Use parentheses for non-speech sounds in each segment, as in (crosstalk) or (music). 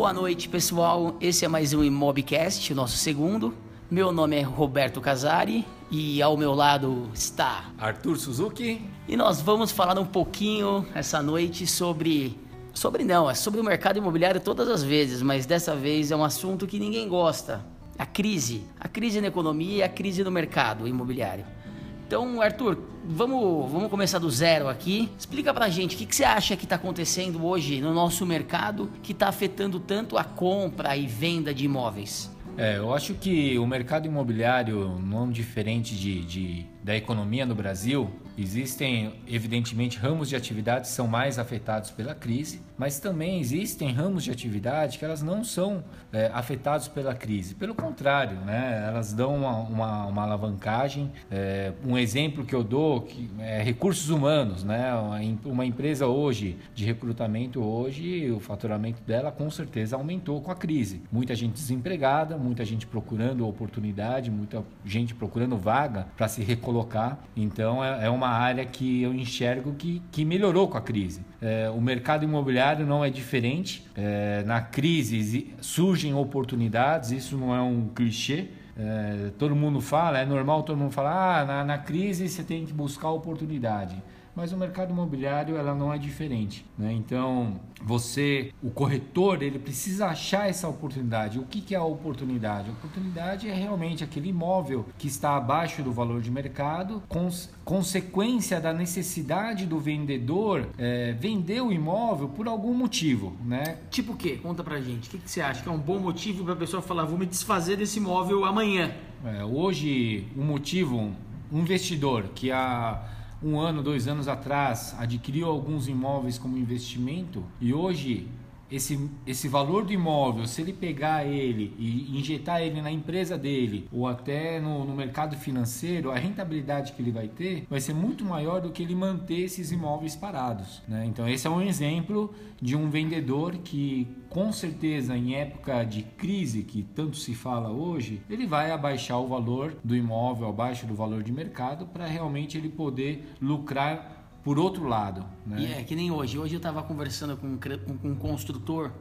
Boa noite, pessoal. Esse é mais um Imobcast, o nosso segundo. Meu nome é Roberto Casari e ao meu lado está Arthur Suzuki. E nós vamos falar um pouquinho essa noite sobre sobre não, é sobre o mercado imobiliário todas as vezes, mas dessa vez é um assunto que ninguém gosta. A crise, a crise na economia e a crise no mercado imobiliário. Então, Arthur, vamos, vamos começar do zero aqui. Explica pra gente o que, que você acha que está acontecendo hoje no nosso mercado que está afetando tanto a compra e venda de imóveis. É, eu acho que o mercado imobiliário, não diferente de, de da economia no Brasil, existem evidentemente ramos de atividade que são mais afetados pela crise, mas também existem ramos de atividade que elas não são é, afetados pela crise. Pelo contrário, né, elas dão uma, uma, uma alavancagem. É, um exemplo que eu dou que é recursos humanos, né, uma empresa hoje de recrutamento hoje, o faturamento dela com certeza aumentou com a crise. Muita gente desempregada, muita gente procurando oportunidade, muita gente procurando vaga para se recolocar colocar. Então é, é uma área que eu enxergo que, que melhorou com a crise. É, o mercado imobiliário não é diferente. É, na crise surgem oportunidades, isso não é um clichê. É, todo mundo fala, é normal todo mundo falar, ah, na, na crise você tem que buscar oportunidade mas o mercado imobiliário ela não é diferente. Né? Então, você, o corretor, ele precisa achar essa oportunidade. O que, que é a oportunidade? A oportunidade é realmente aquele imóvel que está abaixo do valor de mercado, cons consequência da necessidade do vendedor é, vender o imóvel por algum motivo. Né? Tipo o quê? Conta pra gente. O que, que você acha que é um bom motivo para a pessoa falar, vou me desfazer desse imóvel amanhã? É, hoje, o um motivo, um investidor que a um ano, dois anos atrás, adquiriu alguns imóveis como investimento e hoje esse, esse valor do imóvel, se ele pegar ele e injetar ele na empresa dele ou até no, no, mercado financeiro, a rentabilidade que ele vai ter vai ser muito maior do que ele manter esses imóveis parados. Né? Então, esse é um exemplo de um vendedor que, com certeza, em época de crise, que tanto se fala hoje, ele vai abaixar o valor do imóvel abaixo do valor de mercado para realmente ele poder lucrar por outro lado. Né? E é que nem hoje. Hoje eu estava conversando com um, com um construtor,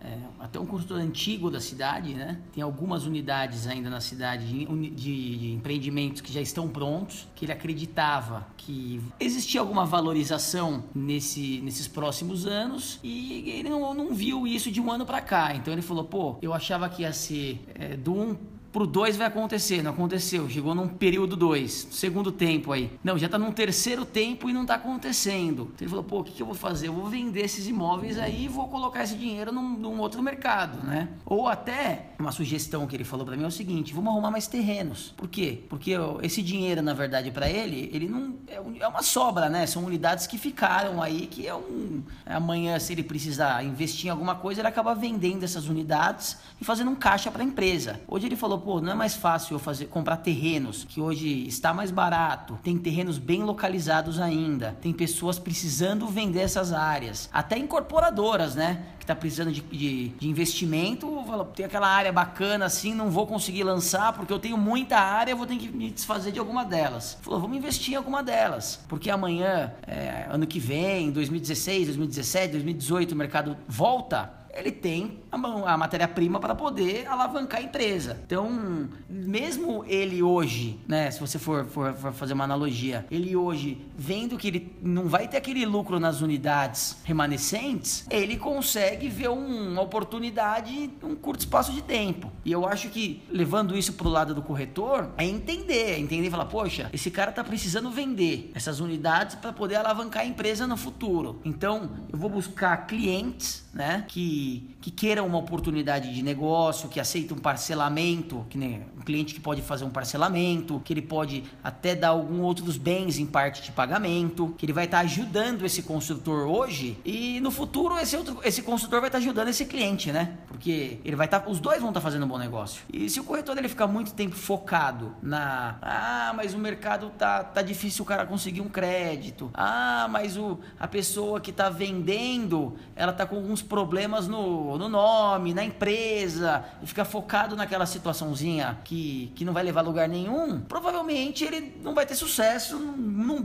é, até um construtor antigo da cidade, né? Tem algumas unidades ainda na cidade de, de, de, empreendimentos que já estão prontos, que ele acreditava que existia alguma valorização nesse, nesses próximos anos e ele não, não viu isso de um ano para cá. Então ele falou, pô, eu achava que ia ser é, do um pro 2 vai acontecer, não aconteceu, chegou num período 2, segundo tempo aí. Não, já tá num terceiro tempo e não tá acontecendo. Então ele falou, pô, o que, que eu vou fazer? Eu vou vender esses imóveis aí e vou colocar esse dinheiro num, num outro mercado, né? Ou até, uma sugestão que ele falou para mim é o seguinte, vamos arrumar mais terrenos. Por quê? Porque esse dinheiro, na verdade, para ele, ele não, é, é uma sobra, né? São unidades que ficaram aí, que é um... Amanhã, se ele precisar investir em alguma coisa, ele acaba vendendo essas unidades e fazendo um caixa para a empresa. Hoje ele falou, pô, não é mais fácil eu fazer, comprar terrenos, que hoje está mais barato, tem terrenos bem localizados ainda, tem pessoas precisando vender essas áreas, até incorporadoras, né? Que tá precisando de, de, de investimento, tem aquela área bacana assim, não vou conseguir lançar porque eu tenho muita área, vou ter que me desfazer de alguma delas. Falou, vamos investir em alguma delas, porque amanhã, é, ano que vem, 2016, 2017, 2018, o mercado volta ele tem a, matéria-prima para poder alavancar a empresa. Então, mesmo ele hoje, né, se você for, for, for, fazer uma analogia, ele hoje vendo que ele não vai ter aquele lucro nas unidades remanescentes, ele consegue ver um, uma oportunidade em um curto espaço de tempo. E eu acho que levando isso para o lado do corretor, é entender, é entender e falar, poxa, esse cara está precisando vender essas unidades para poder alavancar a empresa no futuro. Então, eu vou buscar clientes, né, que que, queira uma oportunidade de negócio, que aceita um parcelamento, que nem cliente que pode fazer um parcelamento, que ele pode até dar algum outros bens em parte de pagamento, que ele vai estar tá ajudando esse construtor hoje e no futuro esse outro esse construtor vai estar tá ajudando esse cliente, né? Porque ele vai estar tá, os dois vão estar tá fazendo um bom negócio. E se o corretor ele ficar muito tempo focado na ah, mas o mercado tá tá difícil o cara conseguir um crédito. Ah, mas o a pessoa que está vendendo, ela tá com alguns problemas no, no nome, na empresa, e fica focado naquela situaçãozinha que que, que não vai levar a lugar nenhum, provavelmente ele não vai ter sucesso, num,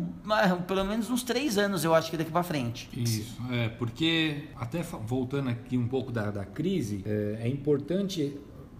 pelo menos uns três anos, eu acho que daqui para frente. Isso, é, porque até voltando aqui um pouco da, da crise, é, é importante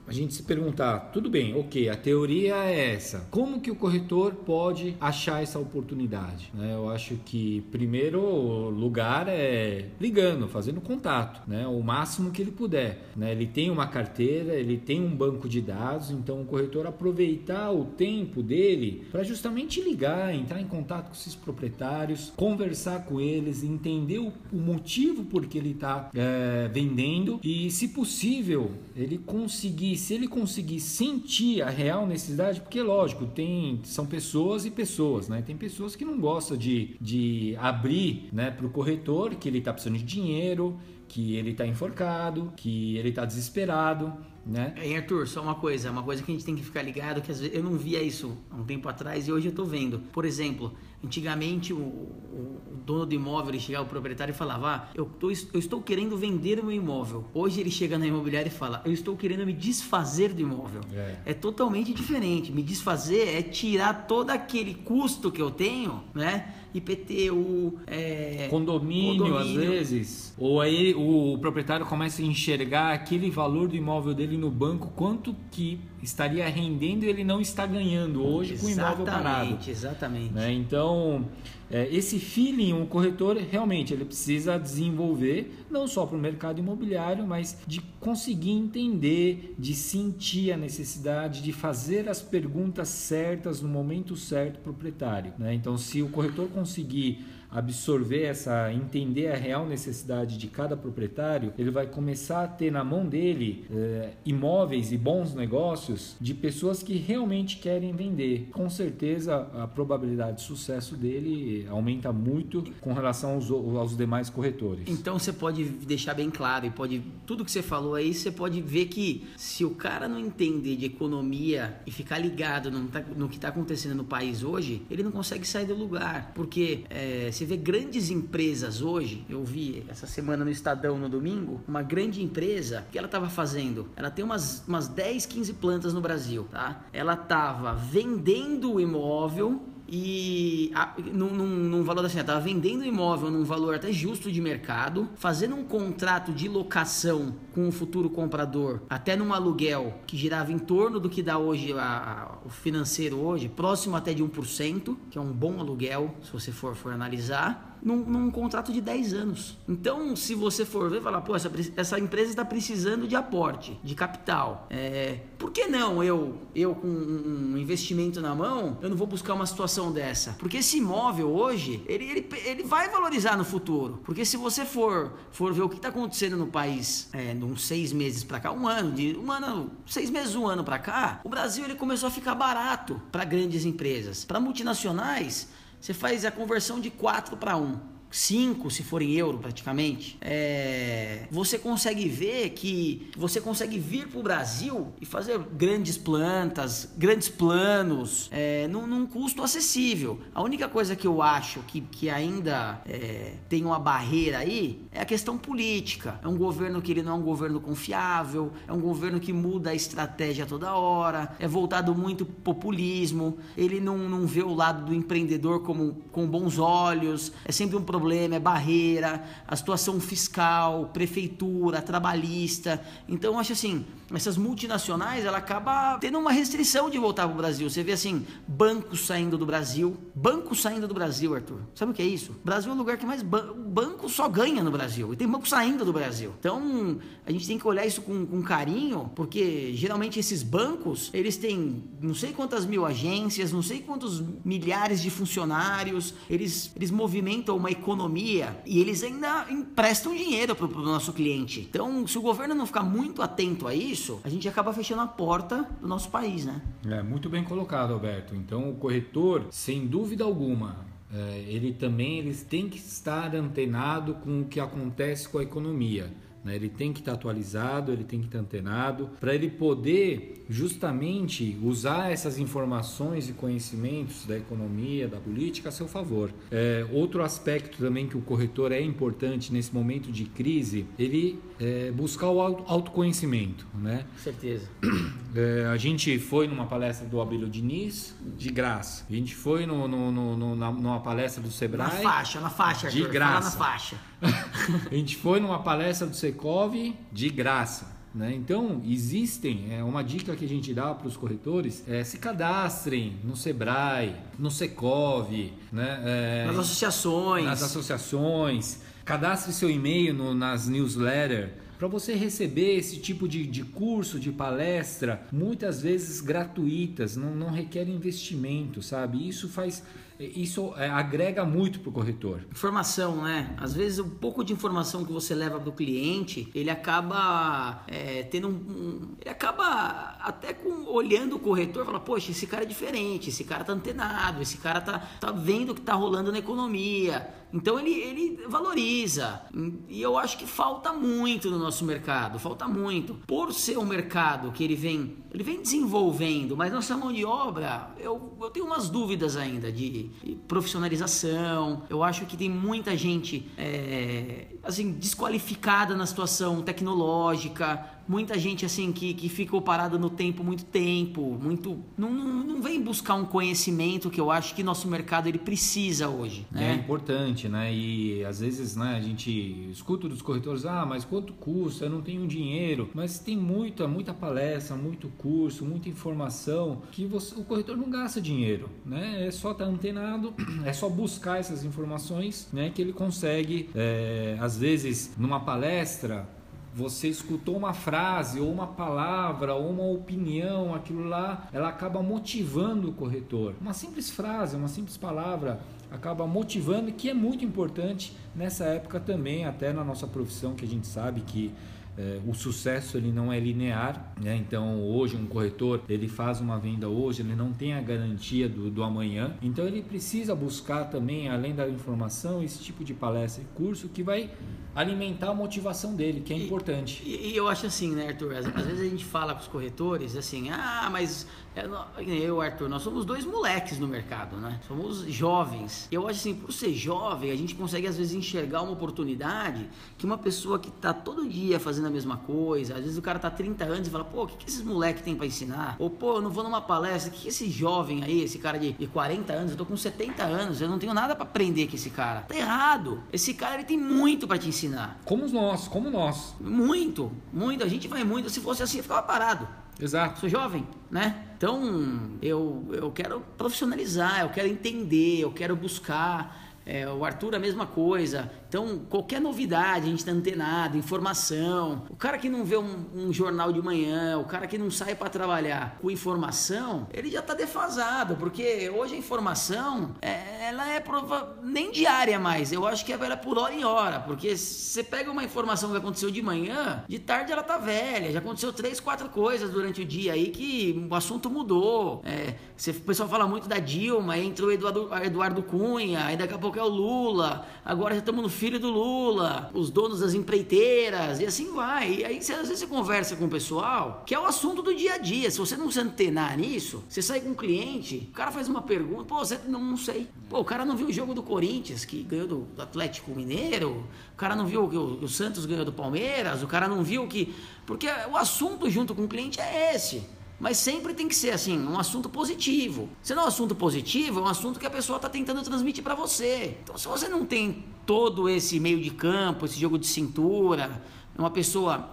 a gente se perguntar, tudo bem, ok, a teoria é essa. Como que o corretor pode achar essa oportunidade? Né? Eu acho que primeiro lugar é ligando, fazendo contato, né? o máximo que ele puder. Né? Ele tem uma carteira, ele tem um banco de dados, então o corretor aproveitar o tempo dele para justamente ligar, entrar em contato com esses proprietários, conversar com eles, entender o, o motivo por que ele está é, vendendo e, se possível, ele conseguir se ele conseguir sentir a real necessidade, porque lógico, tem são pessoas e pessoas, né? Tem pessoas que não gostam de, de abrir né, para o corretor que ele está precisando de dinheiro, que ele está enforcado, que ele está desesperado né? É, Arthur, só uma coisa, uma coisa que a gente tem que ficar ligado, que às vezes eu não via isso há um tempo atrás e hoje eu estou vendo. Por exemplo, antigamente o, o, dono do imóvel ele chegava o proprietário e falava: ah, eu, tô, eu estou querendo vender o meu imóvel. Hoje ele chega na imobiliária e fala: eu estou querendo me desfazer do imóvel. É. é totalmente diferente. Me desfazer é tirar todo aquele custo que eu tenho, né? IPTU, é, condomínio, condomínio, às vezes. Ou aí o proprietário começa a enxergar aquele valor do imóvel dele no banco, quanto que estaria rendendo e ele não está ganhando hoje exatamente, com o imóvel parado. Exatamente. Né? Então, é, esse feeling, o corretor realmente ele precisa desenvolver, não só para o mercado imobiliário, mas de conseguir entender, de sentir a necessidade, de fazer as perguntas certas no momento certo para o proprietário. Né? Então, se o corretor conseguir absorver essa, entender a real necessidade de cada proprietário, ele vai começar a ter na mão dele é, imóveis e bons negócios de pessoas que realmente querem vender. Com certeza a probabilidade de sucesso dele aumenta muito com relação aos, aos demais corretores. Então você pode deixar bem claro e pode tudo que você falou aí você pode ver que se o cara não entender de economia e ficar ligado no, tá, no que está acontecendo no país hoje, ele não consegue sair do lugar, porque é, se você vê grandes empresas hoje, eu vi essa semana no Estadão no domingo, uma grande empresa, o que ela estava fazendo? Ela tem umas, umas 10, 15 plantas no Brasil, tá? Ela estava vendendo o imóvel e a, num, num, num, valor assim, estava vendendo o imóvel num valor até justo de mercado, fazendo um contrato de locação com o futuro comprador, até num aluguel que girava em torno do que dá hoje a, a, o financeiro hoje, próximo até de 1%, que é um bom aluguel, se você for, for analisar num, num, contrato de 10 anos. Então, se você for ver, falar, pô, essa, essa empresa está precisando de aporte, de capital. É, por que não eu, eu com um investimento na mão, eu não vou buscar uma situação dessa? Porque esse imóvel hoje, ele, ele, ele vai valorizar no futuro. Porque se você for, for ver o que está acontecendo no país, é, de uns seis meses para cá, um ano, de um ano, seis meses, um ano para cá, o Brasil ele começou a ficar barato para grandes empresas. Para multinacionais, você faz a conversão de 4 para 1. 5 se for em euro praticamente, é, você consegue ver que você consegue vir para o Brasil e fazer grandes plantas, grandes planos, é, num, num, custo acessível. A única coisa que eu acho que, que ainda é, tem uma barreira aí é a questão política. É um governo que ele não é um governo confiável, é um governo que muda a estratégia toda hora, é voltado muito populismo, ele não, não vê o lado do empreendedor como com bons olhos, é sempre um problema problema, é barreira, a situação fiscal, prefeitura, trabalhista. Então, acho assim, essas multinacionais, ela acaba tendo uma restrição de voltar para o Brasil. Você vê assim, bancos saindo do Brasil, bancos saindo do Brasil, Arthur. Sabe o que é isso? O Brasil é o lugar que mais ban banco só ganha no Brasil. E tem banco saindo do Brasil. Então, a gente tem que olhar isso com, com carinho, porque geralmente esses bancos, eles têm não sei quantas mil agências, não sei quantos milhares de funcionários, eles, eles movimentam uma economia economia e eles ainda emprestam dinheiro para o nosso cliente. Então, se o governo não ficar muito atento a isso, a gente acaba fechando a porta do nosso país, né? É, muito bem colocado, Alberto. Então, o corretor, sem dúvida alguma, é, ele também eles têm que estar antenado com o que acontece com a economia. Né? Ele tem que estar atualizado, ele tem que estar antenado, para ele poder justamente usar essas informações e conhecimentos da economia, da política a seu favor. É, outro aspecto também que o corretor é importante nesse momento de crise, ele é, buscar o autoconhecimento. Né? Certeza. (clears throat) É, a gente foi numa palestra do Abílio Diniz, de graça. A gente foi no, no, no, no numa palestra do Sebrae. Na faixa, na faixa, De graça. na faixa. (laughs) a gente foi numa palestra do Secov de graça. Né? Então, existem, é uma dica que a gente dá para os corretores, é se cadastrem no Sebrae, no Secov, né? É, nas associações. Nas associações. Cadastre seu e-mail no, nas newsletters para você receber esse tipo de, de curso, de palestra, muitas vezes gratuitas, não, não requer investimento, sabe? Isso faz isso é, agrega muito para o corretor. Informação, né? Às vezes um pouco de informação que você leva para o cliente, ele acaba é, tendo um, um, ele acaba até com olhando o corretor, fala, poxa, esse cara é diferente, esse cara tá antenado, esse cara tá, tá vendo o que tá rolando na economia. Então ele, ele valoriza. E eu acho que falta muito no nosso mercado, falta muito. Por ser um mercado que ele vem, ele vem desenvolvendo, mas nossa mão de obra, eu, eu tenho umas dúvidas ainda de profissionalização. Eu acho que tem muita gente é, assim desqualificada na situação tecnológica muita gente assim que, que ficou parada no tempo muito tempo, muito não, não, não, vem buscar um conhecimento que eu acho que nosso mercado ele precisa hoje. Né? É importante, né? E às vezes, né, a gente escuta dos corretores, ah, mas quanto custa? Eu não tenho dinheiro. Mas tem muita, muita palestra, muito curso, muita informação que você, o corretor não gasta dinheiro, né? É só estar tá antenado, (clears throat) é só buscar essas informações, né? Que ele consegue, é, às vezes, numa palestra você escutou uma frase ou uma palavra ou uma opinião, aquilo lá, ela acaba motivando o corretor. Uma simples frase, uma simples palavra acaba motivando, que é muito importante nessa época também, até na nossa profissão, que a gente sabe que é, o sucesso ele não é linear, né? então hoje um corretor ele faz uma venda hoje, ele não tem a garantia do, do amanhã, então ele precisa buscar também, além da informação, esse tipo de palestra e curso que vai alimentar a motivação dele, que é e, importante. E, e, eu acho assim, né, Arthur? Às, às, vezes a gente fala com os corretores assim, ah, mas é, eu, Arthur, nós somos dois moleques no mercado, né? Somos jovens. Eu acho assim, por ser jovem, a gente consegue às vezes enxergar uma oportunidade que uma pessoa que está todo dia fazendo a mesma coisa, às vezes o cara tá 30 anos e fala, pô, o que, que esses moleques têm para ensinar? Ou, pô, eu não vou numa palestra, o que, que esse jovem aí, esse cara de, de 40 anos, eu tô com 70 anos, eu não tenho nada para aprender com esse cara. Tá errado. Esse cara, ele tem muito para te ensinar. Como nós, como nós. Muito, muito. A gente vai muito. Se fosse assim, eu ficava parado. Exato. Sou jovem, né? Então, eu, eu quero profissionalizar, eu quero entender, eu quero buscar. É, o Arthur, a mesma coisa. Então, qualquer novidade, a gente está antenado, informação. O cara que não vê um, um, jornal de manhã, o cara que não sai para trabalhar com informação, ele já está defasado, porque hoje a informação, é, ela é prova nem diária mais. Eu acho que ela é por hora em hora, porque você pega uma informação que aconteceu de manhã, de tarde ela tá velha, já aconteceu três, quatro coisas durante o dia aí que o assunto mudou. É, o pessoal fala muito da Dilma, aí entrou o Eduardo, Eduardo Cunha, aí daqui a pouco é o Lula, agora já estamos no filho do Lula, os donos das empreiteiras, e assim vai. E aí, às vezes, você conversa com o pessoal, que é o assunto do dia a dia. Se você não se antenar nisso, você sai com um cliente, o cara faz uma pergunta, pô, você não, não sei. Pô, o cara não viu o jogo do Corinthians, que ganhou do, do Atlético Mineiro, o cara não viu que o, o Santos ganhou do Palmeiras, o cara não viu que. Porque o assunto junto com o cliente é esse. Mas sempre tem que ser assim, um assunto positivo. Se não é um assunto positivo, é um assunto que a pessoa está tentando transmitir para você. Então, se você não tem todo esse meio de campo, esse jogo de cintura, uma pessoa.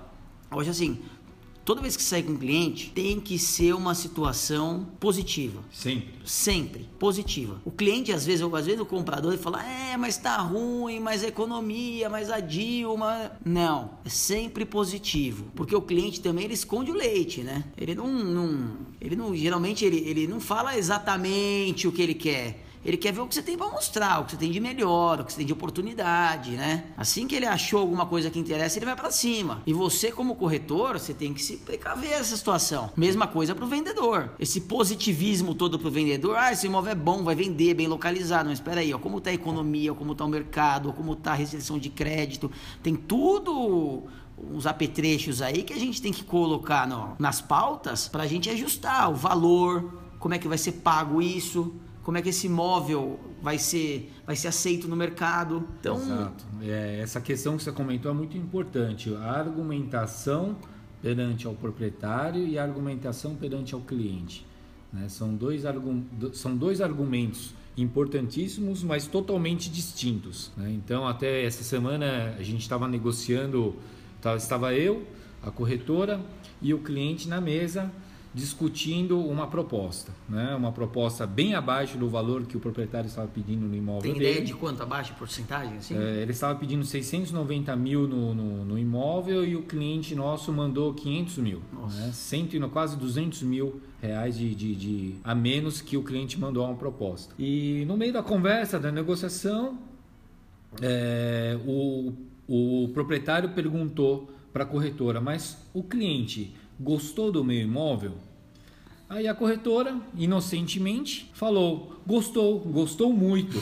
Hoje, assim, toda vez que sai com um cliente, tem que ser uma situação positiva. Sempre. Sempre. Positiva. O cliente, às vezes, às vezes o comprador ele fala, é, mas tá ruim, mas a economia, mas a Dilma. Não. É sempre positivo. Porque o cliente também ele esconde o leite, né? Ele não. não ele não. Geralmente ele, ele não fala exatamente o que ele quer. Ele quer ver o que você tem para mostrar, o que você tem de melhor, o que você tem de oportunidade, né? Assim que ele achou alguma coisa que interessa, ele vai para cima. E você, como corretor, você tem que se precaver essa situação. Mesma coisa para o vendedor. Esse positivismo todo para o vendedor, ah, esse imóvel é bom, vai vender, bem localizado. Mas espera aí, ó, como está a economia, como está o mercado, como está a restrição de crédito, tem tudo uns apetrechos aí que a gente tem que colocar no, nas pautas para a gente ajustar o valor, como é que vai ser pago isso, como é que esse imóvel vai ser, vai ser aceito no mercado. Então, Exato. É, essa questão que você comentou é muito importante. A argumentação perante ao proprietário e a argumentação perante ao cliente. Né? São, dois são dois argumentos importantíssimos, mas totalmente distintos. Né? Então, até essa semana a gente estava negociando, estava eu, a corretora e o cliente na mesa discutindo uma proposta, né? uma proposta bem abaixo do valor que o proprietário estava pedindo no imóvel Tem dele. ideia de quanto abaixo, porcentagem? Assim? É, ele estava pedindo 690 mil no, no, no, imóvel e o cliente nosso mandou 500 mil, né? Quase 200 mil reais de, de, de, a menos que o cliente mandou uma proposta. E no meio da conversa, da negociação, é, o, o proprietário perguntou para a corretora, mas o cliente gostou do meu imóvel? Aí a corretora, inocentemente, falou: gostou, gostou muito.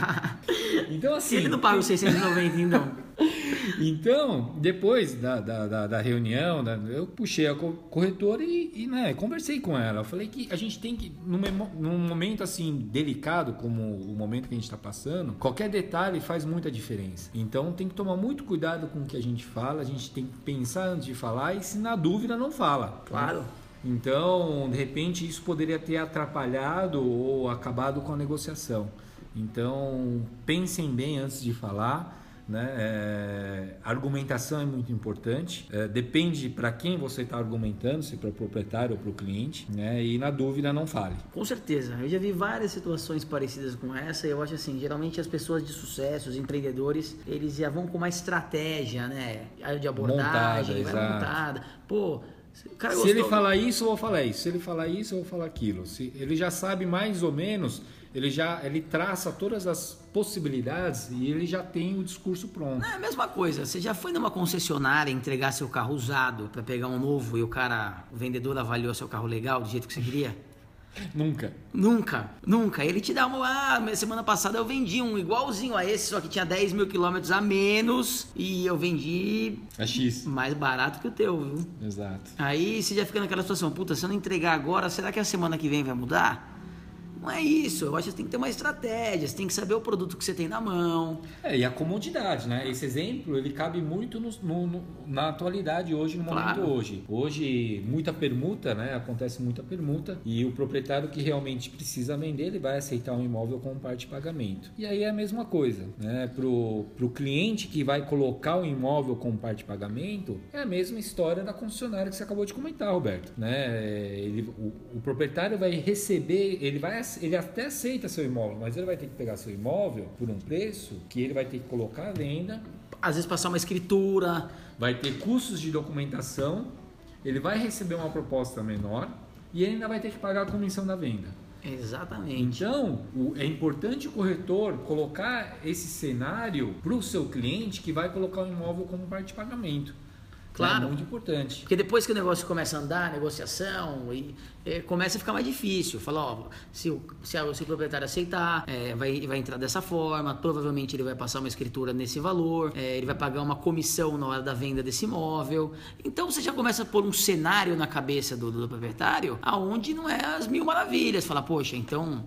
(laughs) então, assim. Ele não paga os 690, então. (laughs) Então, depois da, da, da, reunião, eu puxei a corretora e, e né, conversei com ela. Eu falei que a gente tem que, num, num momento assim delicado como o momento que a gente está passando, qualquer detalhe faz muita diferença. Então, tem que tomar muito cuidado com o que a gente fala, a gente tem que pensar antes de falar e, se na dúvida, não fala. Claro. Então, de repente, isso poderia ter atrapalhado ou acabado com a negociação. Então, pensem bem antes de falar né? É, argumentação é muito importante. É, depende para quem você está argumentando, se para o proprietário ou para o cliente. Né? E na dúvida não fale. Com certeza. Eu já vi várias situações parecidas com essa. E eu acho assim, geralmente as pessoas de sucesso, os empreendedores, eles já vão com uma estratégia, né? De abordagem, montada, montada. Pô, se ele falar isso, eu vou falar isso. Se ele falar isso, eu vou falar aquilo. Se ele já sabe mais ou menos ele já ele traça todas as possibilidades e ele já tem o discurso pronto. É a mesma coisa. Você já foi numa concessionária entregar seu carro usado para pegar um novo e o cara, o vendedor avaliou seu carro legal do jeito que você queria? (laughs) Nunca. Nunca, nunca. Ele te dá uma. Ah, semana passada eu vendi um igualzinho a esse, só que tinha 10 mil quilômetros a menos e eu vendi. A X. Mais barato que o teu, viu? Exato. Aí você já fica naquela situação: puta, se eu não entregar agora, será que a semana que vem vai mudar? Não é isso. Eu acho que você tem que ter uma estratégia, você tem que saber o produto que você tem na mão. É, e a comodidade, né? Esse exemplo, ele cabe muito no, no, na atualidade hoje, no momento claro. hoje. Hoje, muita permuta, né? Acontece muita permuta e o proprietário que realmente precisa vender, ele vai aceitar um imóvel como parte de pagamento. E aí é a mesma coisa, né? Pro, pro cliente que vai colocar o imóvel como parte de pagamento, é a mesma história da concessionária que você acabou de comentar, Roberto, né? Ele, o, o proprietário vai receber, ele vai ele até aceita seu imóvel, mas ele vai ter que pegar seu imóvel por um preço que ele vai ter que colocar à venda. Às vezes passar uma escritura. Vai ter custos de documentação, ele vai receber uma proposta menor e ele ainda vai ter que pagar a comissão da venda. Exatamente. Então, é importante o corretor colocar esse cenário para o seu cliente que vai colocar o imóvel como parte de pagamento. Claro. É muito importante. Porque depois que o negócio começa a andar, a negociação, e, é, começa a ficar mais difícil. Fala, ó, se o, se, a, se o proprietário aceitar, é, vai, vai entrar dessa forma, provavelmente ele vai passar uma escritura nesse valor, é, ele vai pagar uma comissão na hora da venda desse imóvel. Então você já começa a pôr um cenário na cabeça do, do proprietário aonde não é as mil maravilhas. Fala, poxa, então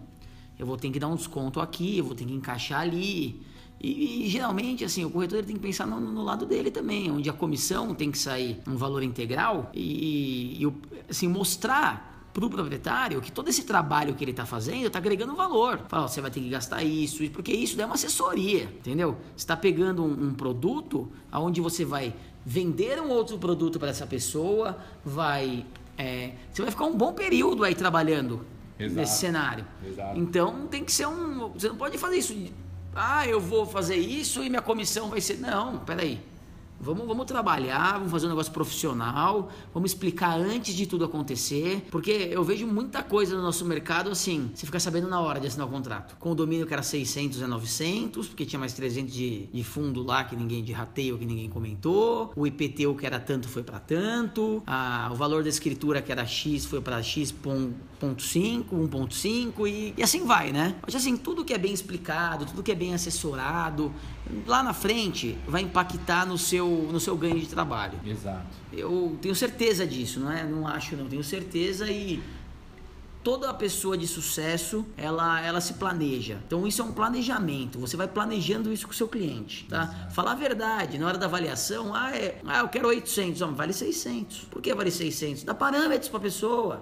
eu vou ter que dar um desconto aqui, eu vou ter que encaixar ali. E, e, geralmente, assim, o corretor tem que pensar no, no, lado dele também, onde a comissão tem que sair um valor integral e, e assim, mostrar para o proprietário que todo esse trabalho que ele está fazendo está agregando valor. Fala, você vai ter que gastar isso, porque isso é uma assessoria, entendeu? Você está pegando um, um produto onde você vai vender um outro produto para essa pessoa, vai. É, você vai ficar um bom período aí trabalhando Exato. nesse cenário. Exato. Então tem que ser um. Você não pode fazer isso ah, eu vou fazer isso e minha comissão vai ser. Não, peraí. Vamos, vamos trabalhar, vamos fazer um negócio profissional, vamos explicar antes de tudo acontecer, porque eu vejo muita coisa no nosso mercado assim, você fica sabendo na hora de assinar o contrato. Condomínio que era 600 é 900, porque tinha mais 300 de, de fundo lá que ninguém, de rateio que ninguém comentou, o IPTU que era tanto foi para tanto, a, o valor da escritura que era X foi para X.5, 1.5 e, e assim vai, né? Mas assim, tudo que é bem explicado, tudo que é bem assessorado, lá na frente vai impactar no seu no seu ganho de trabalho. Exato. Eu tenho certeza disso, não é? Não acho, não. Tenho certeza e toda pessoa de sucesso ela, ela se planeja. Então isso é um planejamento. Você vai planejando isso com o seu cliente, tá? Exato. Falar a verdade na hora da avaliação. Ah, é, ah eu quero 800, Não, vale 600. Por que vale 600? Dá parâmetros para a pessoa.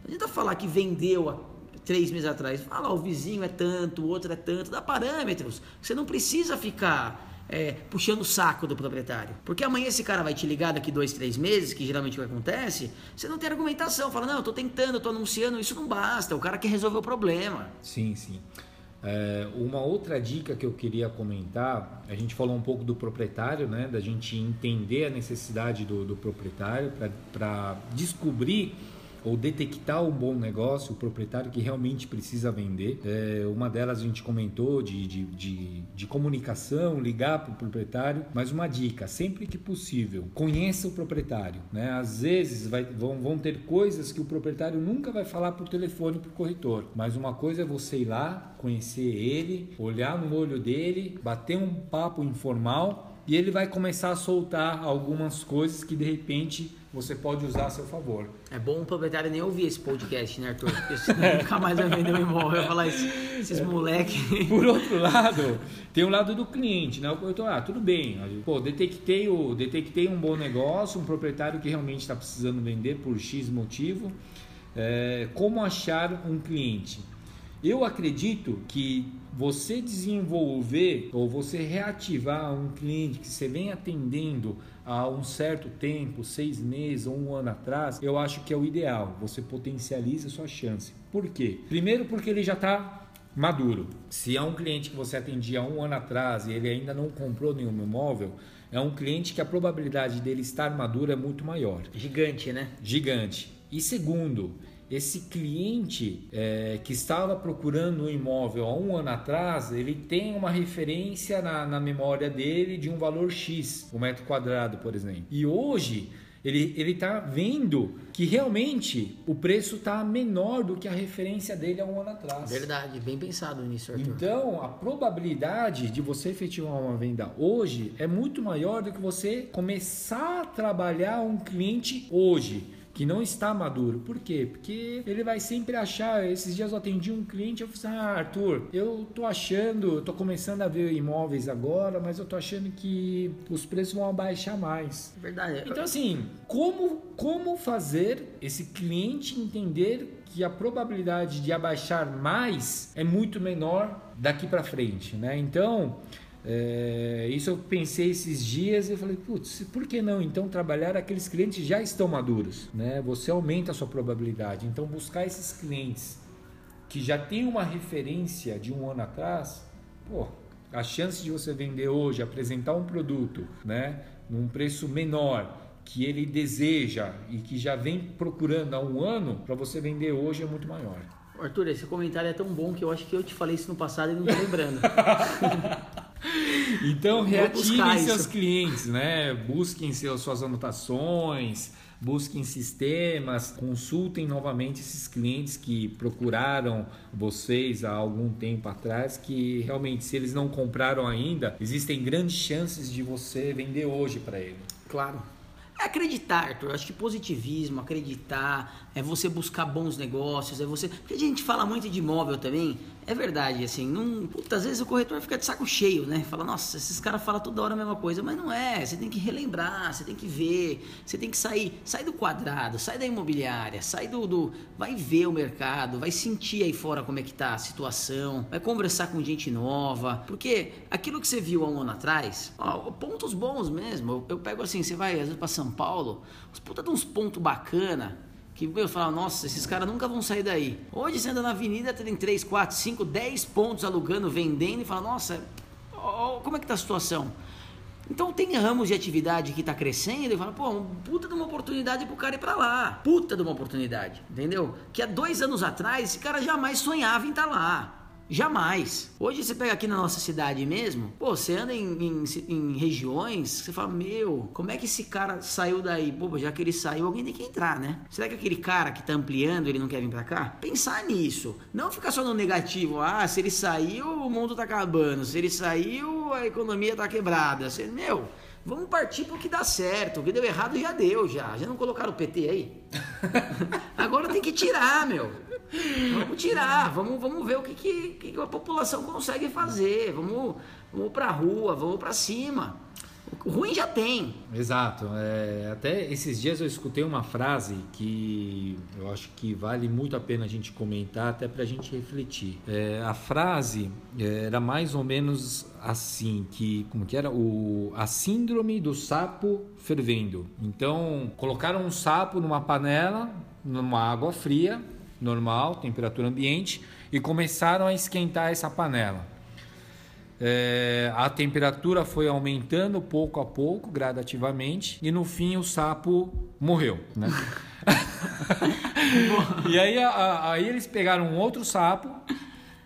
Não adianta falar que vendeu há três meses atrás. Fala, o vizinho é tanto, o outro é tanto. Dá parâmetros. Você não precisa ficar é, puxando o saco do proprietário. Porque amanhã esse cara vai te ligar daqui dois, três meses, que geralmente é o que acontece, você não tem argumentação. Fala, não, eu tô tentando, eu tô anunciando, isso não basta. O cara quer resolver o problema. Sim, sim. É, uma outra dica que eu queria comentar, a gente falou um pouco do proprietário, né? Da gente entender a necessidade do, do proprietário para descobrir ou detectar um bom negócio, o proprietário que realmente precisa vender. É, uma delas a gente comentou de, de, de, de comunicação, ligar para o proprietário, mas uma dica, sempre que possível, conheça o proprietário. Né? Às vezes vai, vão, vão ter coisas que o proprietário nunca vai falar por telefone para o corretor, mas uma coisa é você ir lá, conhecer ele, olhar no olho dele, bater um papo informal e ele vai começar a soltar algumas coisas que de repente você pode usar a seu favor. É bom o proprietário nem ouvir esse podcast, né, Arthur? Porque senão nunca mais vai vender um imóvel. Vai falar esses moleques. (laughs) Por outro lado, tem o lado do cliente, né? O corretor, ah, tudo bem. Pô, detectei, o, detectei um bom negócio, um proprietário que realmente está precisando vender por X motivo. É, como achar um cliente? Eu acredito que você desenvolver ou você reativar um cliente que você vem atendendo há um certo tempo, seis meses ou um ano atrás, eu acho que é o ideal. Você potencializa a sua chance. Por quê? Primeiro porque ele já está maduro. Se é um cliente que você atendia há um ano atrás e ele ainda não comprou nenhum imóvel, é um cliente que a probabilidade dele estar maduro é muito maior. Gigante, né? Gigante. E segundo, esse cliente é, que estava procurando um imóvel há um ano atrás, ele tem uma referência na, na memória dele de um valor X, o um metro quadrado, por exemplo. E hoje ele está vendo que realmente o preço está menor do que a referência dele há um ano atrás. Verdade, bem pensado nisso, Arthur. Então, a probabilidade de você efetivar uma venda hoje é muito maior do que você começar a trabalhar um cliente hoje que não está maduro. Por quê? Porque ele vai sempre achar. Esses dias eu atendi um cliente, eu falei assim, ah, Arthur, eu tô achando, eu tô começando a ver imóveis agora, mas eu tô achando que os preços vão abaixar mais. Verdade. Então assim, como como fazer esse cliente entender que a probabilidade de abaixar mais é muito menor daqui para frente, né? Então, é, isso eu pensei esses dias e falei, putz, por que não então trabalhar aqueles clientes que já estão maduros? Né? Você aumenta a sua probabilidade. Então buscar esses clientes que já têm uma referência de um ano atrás, pô, a chance de você vender hoje, apresentar um produto, né, num preço menor que ele deseja e que já vem procurando há um ano para você vender hoje é muito maior. Arthur, esse comentário é tão bom que eu acho que eu te falei isso no passado e não tô lembrando. (laughs) (laughs) Então reativem seus clientes, né? Busquem seus, suas anotações, busquem sistemas, consultem novamente esses clientes que procuraram vocês há algum tempo atrás, que realmente, se eles não compraram ainda, existem grandes chances de você vender hoje para ele. Claro. É acreditar, Arthur. Eu acho que positivismo, acreditar, é você buscar bons negócios, é você. Porque a gente fala muito de imóvel também, é verdade, assim, não, puta, às vezes o corretor fica de saco cheio, né? Fala, nossa, esses caras falam toda hora a mesma coisa, mas não é, você tem que relembrar, você tem que ver, você tem que sair, sai do quadrado, sai da imobiliária, sai do, do, vai ver o mercado, vai sentir aí fora como é que tá a situação, vai conversar com gente nova, porque aquilo que você viu há um ano atrás, ó, pontos bons mesmo, eu, eu pego assim, você vai às vezes para São Paulo, os puta de uns pontos bacana, que eu falo, nossa, esses caras nunca vão sair daí. Hoje você anda na avenida, tem 3, 4, 5, 10 pontos alugando, vendendo e fala, nossa, como é que tá a situação? Então tem ramos de atividade que está crescendo e fala, pô, puta de uma oportunidade pro cara ir para lá. Puta de uma oportunidade, entendeu? Que há dois anos atrás esse cara jamais sonhava em estar tá lá. Jamais. Hoje você pega aqui na nossa cidade mesmo, pô, você anda em, em, em, regiões, você fala, meu, como é que esse cara saiu daí? Pô, já que ele saiu, alguém tem que entrar, né? Será que aquele cara que tá ampliando, ele não quer vir pra cá? Pensar nisso. Não ficar só no negativo, ah, se ele saiu, o mundo tá acabando. Se ele saiu, a economia tá quebrada. Você, meu, Vamos partir pro que dá certo. O que deu errado já deu, já. Já não colocaram o PT aí? (laughs) Agora tem que tirar, meu. Vamos tirar, vamos, vamos ver o que, que, que a população consegue fazer. Vamos, vamos pra rua, vamos pra cima. O ruim já tem. Exato. É, até esses dias eu escutei uma frase que eu acho que vale muito a pena a gente comentar, até para a gente refletir. É, a frase é, era mais ou menos assim, que como que era o a síndrome do sapo fervendo. Então colocaram um sapo numa panela, numa água fria, normal, temperatura ambiente, e começaram a esquentar essa panela. É, a temperatura foi aumentando pouco a pouco, gradativamente, e no fim o sapo morreu. Né? (laughs) e aí, a, aí eles pegaram um outro sapo,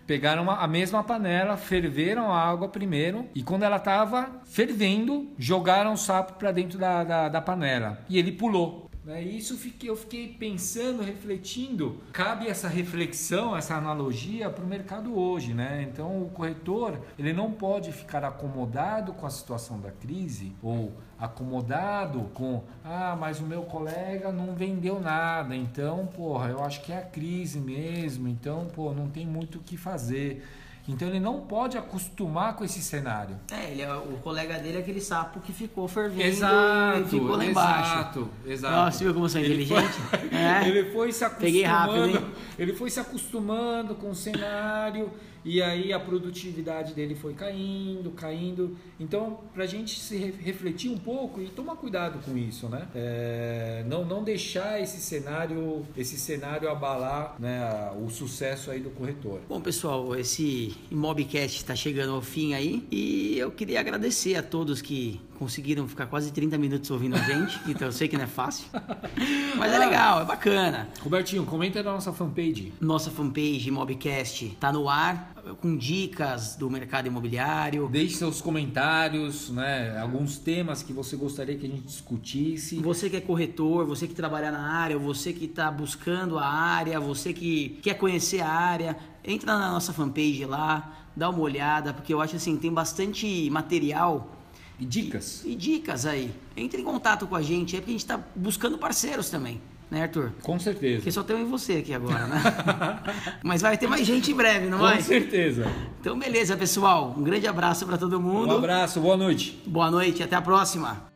pegaram uma, a mesma panela, ferveram a água primeiro, e quando ela estava fervendo, jogaram o sapo para dentro da, da, da panela. E ele pulou. Né? E isso eu fiquei pensando, refletindo. Cabe essa reflexão, essa analogia para o mercado hoje. Né? Então, o corretor ele não pode ficar acomodado com a situação da crise ou acomodado com ah, mas o meu colega não vendeu nada, então, porra, eu acho que é a crise mesmo, então, pô, não tem muito o que fazer. Então ele não pode acostumar com esse cenário. É, ele é, o colega dele é aquele sapo que ficou fervendo exato, e ficou lá embaixo. Exato, exato. Nossa, viu como sou inteligente? Ele foi, (laughs) é. ele foi se acostumando. Peguei rápido, hein? Ele foi se acostumando com o cenário e aí a produtividade dele foi caindo, caindo. Então, para a gente se refletir um pouco e tomar cuidado com isso, né? É, não, não deixar esse cenário, esse cenário abalar né, o sucesso aí do corretor. Bom, pessoal, esse Imobcast está chegando ao fim aí e eu queria agradecer a todos que conseguiram ficar quase 30 minutos ouvindo a (laughs) gente, então eu sei que não é fácil. Mas é legal, é bacana. Robertinho, comenta na nossa fanpage. Nossa fanpage Mobcast tá no ar com dicas do mercado imobiliário. Deixe seus comentários, né? Alguns temas que você gostaria que a gente discutisse. Você que é corretor, você que trabalha na área, você que está buscando a área, você que quer conhecer a área, entra na nossa fanpage lá, dá uma olhada, porque eu acho assim, tem bastante material e dicas. E, e dicas aí. Entre em contato com a gente aí, porque a gente está buscando parceiros também. Né, Arthur? Com certeza. Porque só tem eu e você aqui agora, né? (laughs) Mas vai ter mais gente em breve, não Com vai? Com certeza. Então, beleza, pessoal. Um grande abraço para todo mundo. Um abraço, boa noite. Boa noite, até a próxima.